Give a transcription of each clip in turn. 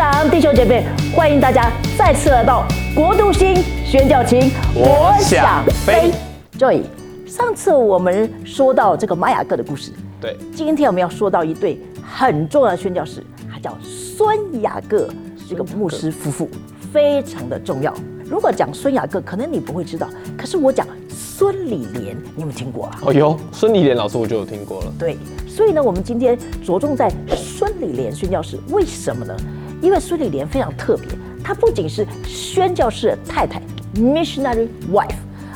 长、弟兄姐妹，欢迎大家再次来到国度星宣教情。我想飞。Joy，上次我们说到这个玛雅各的故事，对，今天我们要说到一对很重要的宣教士，他叫孙雅各这个牧师夫妇，非常的重要。如果讲孙雅各，可能你不会知道，可是我讲孙李莲，你有没有听过啊？哦哟，孙李莲老师我就有听过了。对，所以呢，我们今天着重在孙李莲宣教士，为什么呢？因为孙理莲非常特别，她不仅是宣教士的太太 （missionary wife），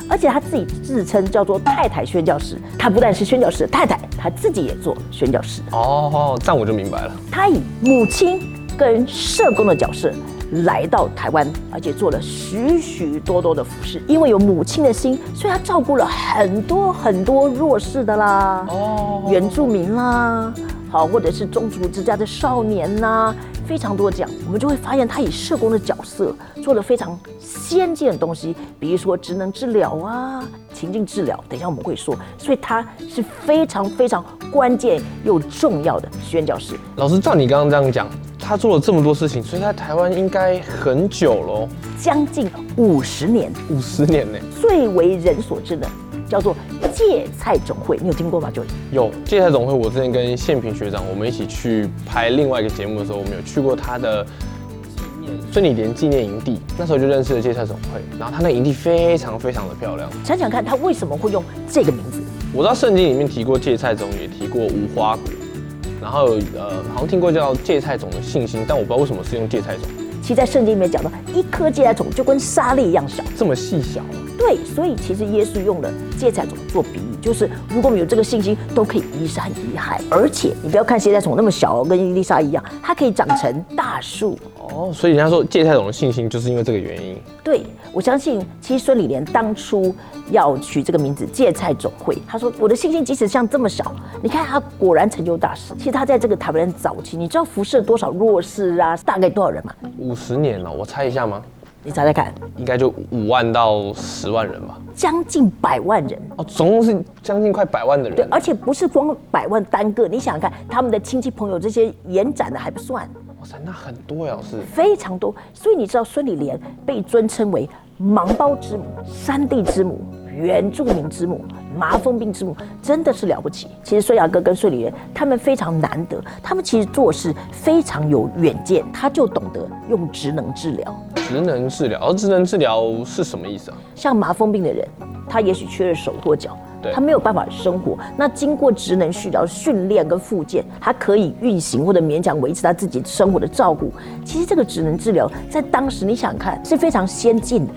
而且她自己自称叫做太太宣教士。她不但是宣教士的太太，她自己也做宣教士。哦，这样我就明白了。她以母亲跟社工的角色来到台湾，而且做了许许多多的服饰。因为有母亲的心，所以她照顾了很多很多弱势的啦。哦，原住民啦，好，或者是宗族之家的少年啦，非常多这样，我们就会发现他以社工的角色做了非常先进的东西，比如说职能治疗啊、情境治疗，等一下我们会说，所以他是非常非常关键又重要的宣教师。老师照你刚刚这样讲，他做了这么多事情，所以他在台湾应该很久喽，将近五十年，五十年呢。最为人所知的叫做芥菜总会，你有听过吗？就有芥菜总会，我之前跟宪平学长我们一起去拍另外一个节目的时候，我们有去过他的纪念孙理莲纪念营地，那时候就认识了芥菜总会，然后他那营地非常非常的漂亮。想想看，他为什么会用这个名字？我知道圣经里面提过芥菜种，也提过无花果，然后呃好像听过叫芥菜种的信心，但我不知道为什么是用芥菜种，其实，在圣经里面讲到，一颗芥菜种就跟沙粒一样小。这么细小。对，所以其实耶稣用了芥菜种做比喻，就是如果我们有这个信心，都可以移山移海。而且你不要看芥菜种那么小，跟伊丽莎一样，它可以长成大树。哦，所以人家说芥菜种的信心就是因为这个原因。对我相信，其实孙理莲当初要取这个名字“芥菜总会”，他说我的信心即使像这么小，你看他果然成就大事。其实他在这个台湾人早期，你知道辐射多少弱势啊？大概多少人吗？五十年了，我猜一下吗？你猜猜看，应该就五万到十万人吧。将近百万人。哦，总共是将近快百万的人对，人。而且不是光百万单个，你想想看，他们的亲戚朋友这些延展的还不算，哇塞，那很多呀，是。非常多。所以你知道孙理莲被尊称为盲包之母、山地之母、原住民之母、麻风病之母，真的是了不起。其实孙雅哥跟孙理莲他们非常难得，他们其实做事非常有远见，他就懂得用职能治疗。职能治疗，而职能治疗是什么意思啊？像麻风病的人，他也许缺了手或脚对，他没有办法生活。那经过职能需要训练跟复健，他可以运行或者勉强维持他自己生活的照顾。其实这个职能治疗在当时你想看是非常先进的。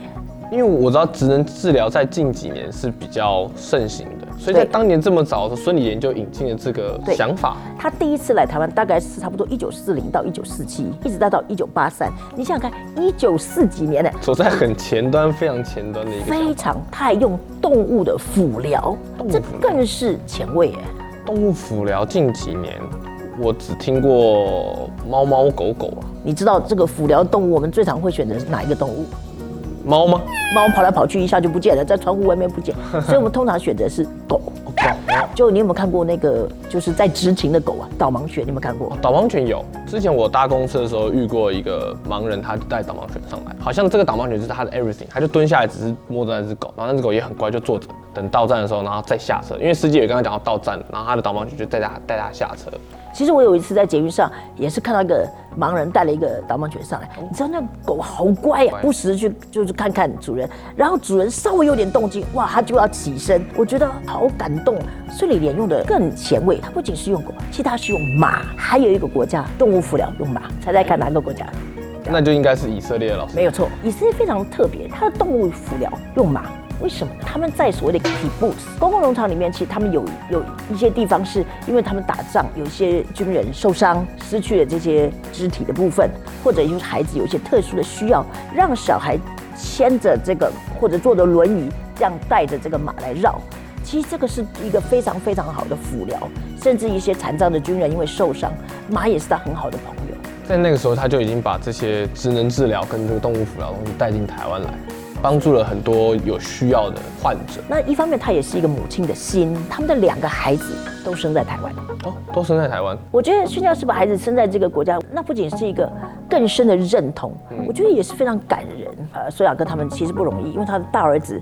因为我知道职能治疗在近几年是比较盛行的，所以在对当年这么早的时候，孙理莲就引进了这个想法。他第一次来台湾大概是差不多一九四零到一九四七，一直到到一九八三。你想想看，一九四几年呢，走在很前端、非常前端的一个想非常他还用动物的辅疗这更是前卫哎。动物辅疗近几年，我只听过猫猫狗狗啊，你知道这个辅疗动物，我们最常会选择是哪一个动物？猫吗？猫跑来跑去，一下就不见了，在窗户外面不见，所以我们通常选择是狗。狗就你有没有看过那个就是在执勤的狗啊？导盲犬，你有没有看过？导盲犬有，之前我搭公车的时候遇过一个盲人，他带导盲犬上来，好像这个导盲犬是他的 everything，他就蹲下来只是摸着那只狗，然后那只狗也很乖，就坐着等到站的时候，然后再下车，因为司机也刚刚讲到到站，然后他的导盲犬就带他带他下车。其实我有一次在捷运上也是看到一个盲人带了一个导盲犬上来，你知道那狗好乖呀、乖不时去就是看看主人，然后主人稍微有点动静，哇，它就要起身，我觉得好感动。孙里莲用的更前卫，它不仅是用狗，其实它是用马，还有一个国家动物辅疗用马，猜猜看哪个国家？那就应该是以色列的老师。没有错，以色列非常特别，它的动物辅疗用马。为什么呢？他们在所谓的 kibbutz 公共农场里面，其实他们有有一些地方是因为他们打仗，有一些军人受伤，失去了这些肢体的部分，或者就是孩子有一些特殊的需要，让小孩牵着这个或者坐着轮椅，这样带着这个马来绕。其实这个是一个非常非常好的辅疗，甚至一些残障的军人因为受伤，马也是他很好的朋友。在那个时候，他就已经把这些职能治疗跟这个动物辅疗东西带进台湾来，帮助了很多有需要的患者。那一方面，他也是一个母亲的心，他们的两个孩子都生在台湾。哦，都生在台湾。我觉得宣教师把孩子生在这个国家，那不仅是一个更深的认同，我觉得也是非常感人。呃，苏雅哥他们其实不容易，因为他的大儿子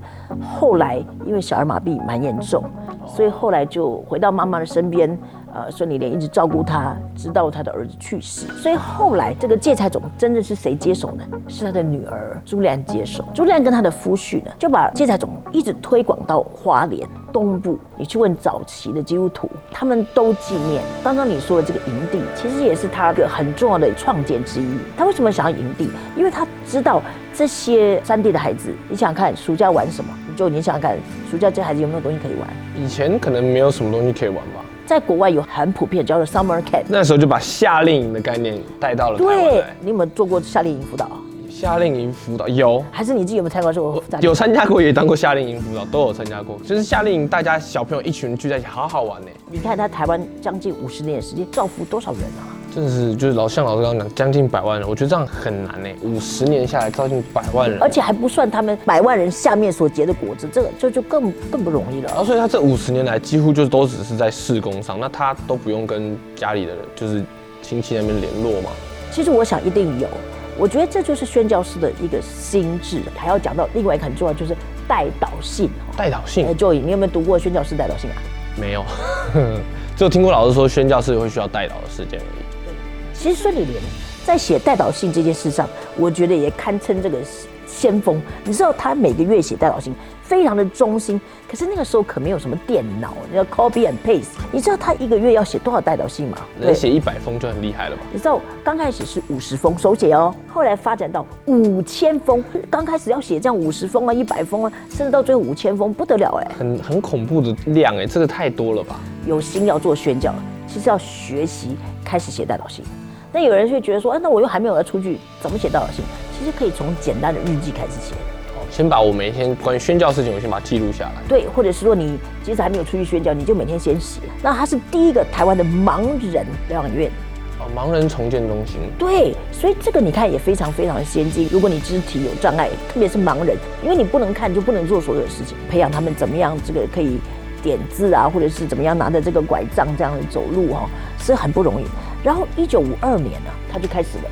后来因为小儿麻痹蛮严重，所以后来就回到妈妈的身边。呃，孙丽莲一直照顾他，直到他的儿子去世。所以后来这个芥菜种真的是谁接手呢？是他的女儿朱莉安接手。朱莉安跟他的夫婿呢，就把芥菜种一直推广到花莲东部。你去问早期的基督徒，他们都纪念刚刚你说的这个营地，其实也是他一个很重要的创建之一。他为什么想要营地？因为他知道这些山地的孩子，你想想看，暑假玩什么？就你想想看，暑假这孩子有没有东西可以玩？以前可能没有什么东西可以玩吧。在国外有很普遍叫做 summer camp，那时候就把夏令营的概念带到了台湾对。你有没有做过夏令营辅导？夏令营辅导有还是你自己有没有参加过？有参加过，也当过夏令营辅导，都有参加过。就是夏令营，大家小朋友一群人聚在一起，好好玩呢。你看他台湾将近五十年的时间，造福多少人啊？真的是，就是老像老师刚刚讲，将近百万人，我觉得这样很难呢。五十年下来，造近百万人，而且还不算他们百万人下面所结的果子，这个这就更更不容易了。然后所以他这五十年来几乎就都只是在事工上，那他都不用跟家里的人，就是亲戚那边联络嘛。其实我想一定有，我觉得这就是宣教师的一个心智。还要讲到另外一个很重要，就是带导性。带导性哎，Joey，你有没有读过宣教师带导性啊？没有，只有听过老师说宣教是会需要带导的事件而已。其实孙理莲在写代导信这件事上，我觉得也堪称这个先锋。你知道他每个月写代导信，非常的忠心。可是那个时候可没有什么电脑，要 copy and paste。你知道他一个月要写多少代导信吗？能写一百封就很厉害了吧？你知道刚开始是五十封手写哦，后来发展到五千封。刚开始要写这样五十封啊、一百封啊，甚至到最后五千封，不得了哎！很很恐怖的量哎，这个太多了吧？有心要做宣教，其实要学习开始写代导信。那有人会觉得说，啊，那我又还没有要出去，怎么写带导信？其实可以从简单的日记开始写。哦先把我每天关于宣教事情，我先把它记录下来。对，或者是说你即使还没有出去宣教，你就每天先写。那他是第一个台湾的盲人疗养院，哦，盲人重建中心，对，所以这个你看也非常非常的先进。如果你肢体有障碍，特别是盲人，因为你不能看，就不能做所有的事情，培养他们怎么样这个可以点字啊，或者是怎么样拿着这个拐杖这样的走路哈、是很不容易。然后一九五二年呢，他就开始了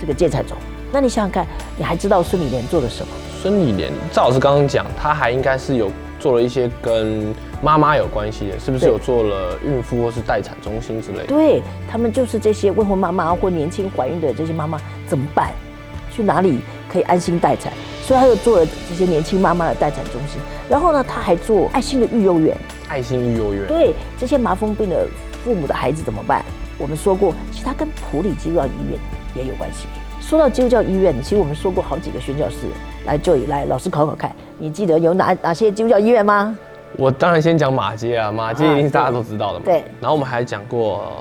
这个芥菜种。那你想想看，你还知道孙理莲做了什么？孙理莲，赵老师刚刚讲，他还应该是有做了一些跟妈妈有关系的，是不是有做了孕妇或是待产中心之类的？对他们就是这些未婚妈妈或年轻怀孕的这些妈妈怎么办？去哪里可以安心待产？所以他又做了这些年轻妈妈的待产中心。然后呢，他还做爱心的育幼院。爱心育幼院，对这些麻风病的父母的孩子怎么办？我们说过，其实它跟普里基督教医院也有关系。说到基督教医院，其实我们说过好几个宣教士，来就来老师考考看，你记得有哪哪些基督教医院吗？我当然先讲马街啊，马街一定是大家都知道的嘛。对然后我们还讲过，呃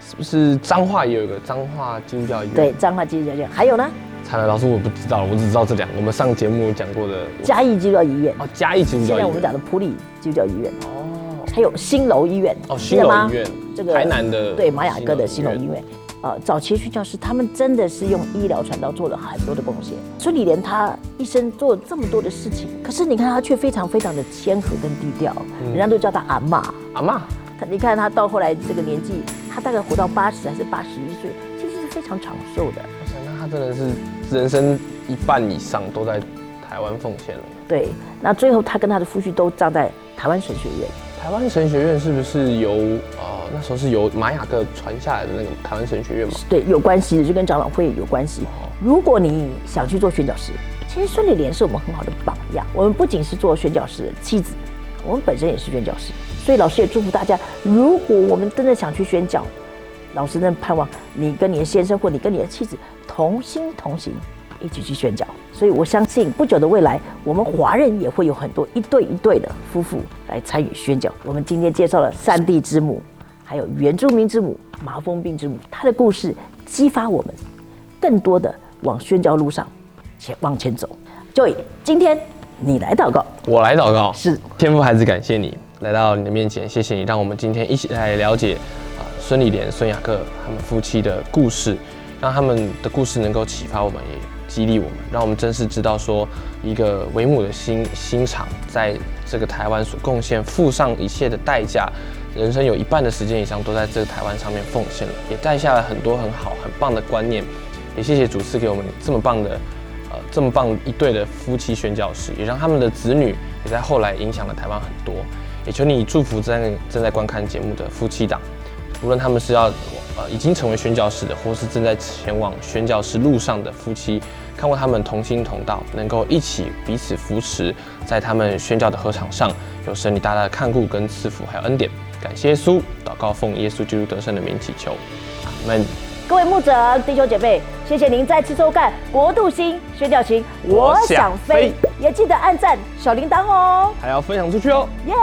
是不是彰化也有一个彰化基督教医院？对，彰化基督教医院，还有呢，惨了，老师我不知道，我只知道这两个。我们上节目有讲过的嘉义基督教医院，哦，嘉义基督教医院。现在我们讲的普里基督教医院，哦还有新楼医院，哦，新楼医院，这个台南的对玛雅哥的新新楼医院。呃，早期宣教师他们真的是用医疗传道做了很多的贡献。孙理莲他一生做了这么多的事情，可是你看他却非常非常的谦和跟低调，人家都叫他阿嬷。阿妈，他你看他到后来这个年纪，他大概活到八十还是八十一岁，其实是非常长寿的。我想那他真的是人生一半以上都在台湾奉献了。对，那最后他跟他的夫婿都葬在台湾神学院。台湾神学院是不是由呃那时候是由玛雅各传下来的那个台湾神学院嘛？对，有关系的，就跟长老会有关系。如果你想去做宣教师，其实孙理莲是我们很好的榜样。我们不仅是做宣教师的妻子，我们本身也是宣教师，所以老师也祝福大家，如果我们真的想去宣教，老师真的盼望你跟你的先生或你跟你的妻子同心同行，一起去宣教。所以我相信不久的未来，我们华人也会有很多一对一对的夫妇来参与宣教。我们今天介绍了三地之母，还有原住民之母、麻风病之母，她的故事激发我们更多的往宣教路上前往前走。Joy，今天你来祷告，我来祷告，是。天父孩子，感谢你来到你的面前，谢谢你让我们今天一起来了解啊孙理莲、孙雅各他们夫妻的故事，让他们的故事能够启发我们，也激励我们，让我们真是知道说一个为母的心心肠，在这个台湾所贡献，付上一切的代价，人生有一半的时间以上都在这个台湾上面奉献了，也带下了很多很好很棒的观念。也谢谢主赐给我们这么棒的，呃，这么棒一对的夫妻宣教师，也让他们的子女也在后来影响了台湾很多。也求你祝福正在正在观看节目的夫妻档，无论他们是要呃已经成为宣教士的，或是正在前往宣教士路上的夫妻，看过他们同心同道，能够一起彼此扶持，在他们宣教的合场上，有神你大大的看顾跟赐福还有恩典。感谢耶稣，祷告奉耶稣基督得胜的名祈求，阿门。各位牧者、弟兄姐妹，谢谢您再次收看《国度星宣教情》，我想飞，也记得按赞小铃铛哦，还要分享出去哦，耶！